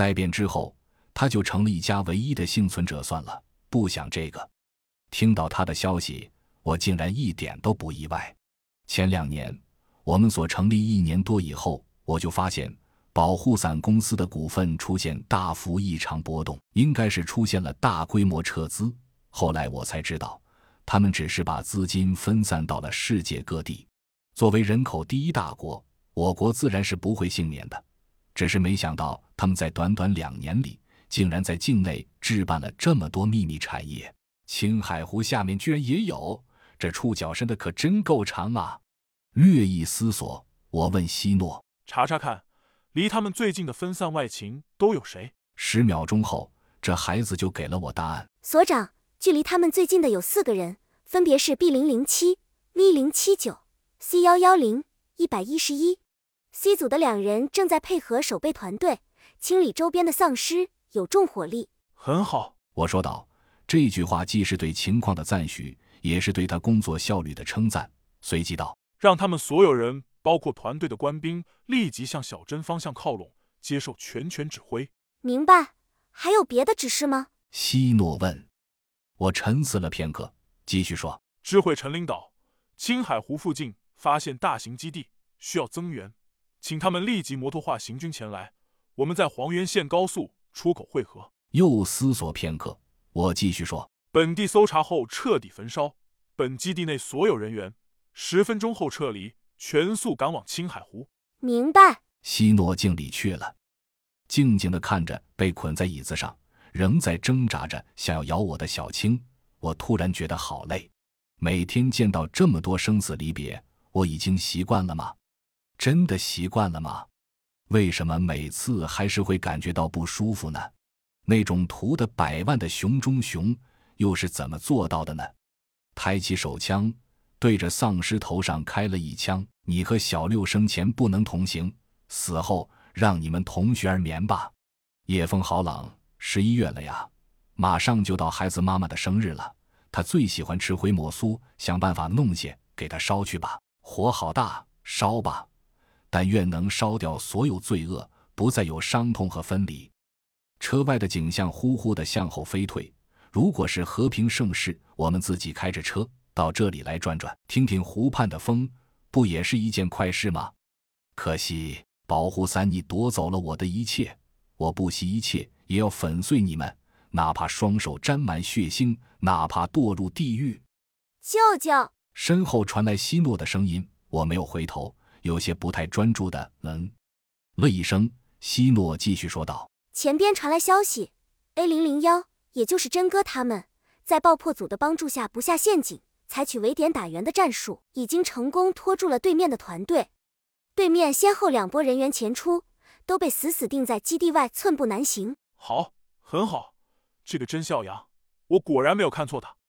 待变之后，他就成了一家唯一的幸存者算了。不想这个。听到他的消息，我竟然一点都不意外。前两年，我们所成立一年多以后，我就发现保护伞公司的股份出现大幅异常波动，应该是出现了大规模撤资。后来我才知道，他们只是把资金分散到了世界各地。作为人口第一大国，我国自然是不会幸免的。只是没想到，他们在短短两年里，竟然在境内置办了这么多秘密产业。青海湖下面居然也有，这触角伸的可真够长啊！略一思索，我问希诺：“查查看，离他们最近的分散外勤都有谁？”十秒钟后，这孩子就给了我答案：“所长，距离他们最近的有四个人，分别是 B 零零七、V 零七九、C 幺幺零、一百一十一。C 组的两人正在配合守备团队清理周边的丧尸，有重火力。”很好，我说道。这句话既是对情况的赞许，也是对他工作效率的称赞。随即道：“让他们所有人，包括团队的官兵，立即向小镇方向靠拢，接受全权指挥。”明白。还有别的指示吗？希诺问。我沉思了片刻，继续说：“知会陈领导，青海湖附近发现大型基地，需要增援，请他们立即摩托化行军前来。我们在黄原县高速出口汇合。”又思索片刻。我继续说：本地搜查后彻底焚烧本基地内所有人员，十分钟后撤离，全速赶往青海湖。明白。希诺敬礼去了，静静的看着被捆在椅子上，仍在挣扎着想要咬我的小青，我突然觉得好累。每天见到这么多生死离别，我已经习惯了吗？真的习惯了吗？为什么每次还是会感觉到不舒服呢？那种屠的百万的熊中熊，又是怎么做到的呢？抬起手枪，对着丧尸头上开了一枪。你和小六生前不能同行，死后让你们同穴而眠吧。夜风好冷，十一月了呀，马上就到孩子妈妈的生日了。她最喜欢吃回抹酥，想办法弄些给她烧去吧。火好大，烧吧，但愿能烧掉所有罪恶，不再有伤痛和分离。车外的景象呼呼地向后飞退。如果是和平盛世，我们自己开着车到这里来转转，听听湖畔的风，不也是一件快事吗？可惜保护伞，你夺走了我的一切，我不惜一切也要粉碎你们，哪怕双手沾满血腥，哪怕堕入地狱。舅舅，身后传来希诺的声音，我没有回头，有些不太专注的嗯了一声。希诺继续说道。前边传来消息，A 零零幺，也就是真哥他们，在爆破组的帮助下布下陷阱，采取围点打援的战术，已经成功拖住了对面的团队。对面先后两波人员前出，都被死死定在基地外，寸步难行。好，很好，这个真笑阳，我果然没有看错他。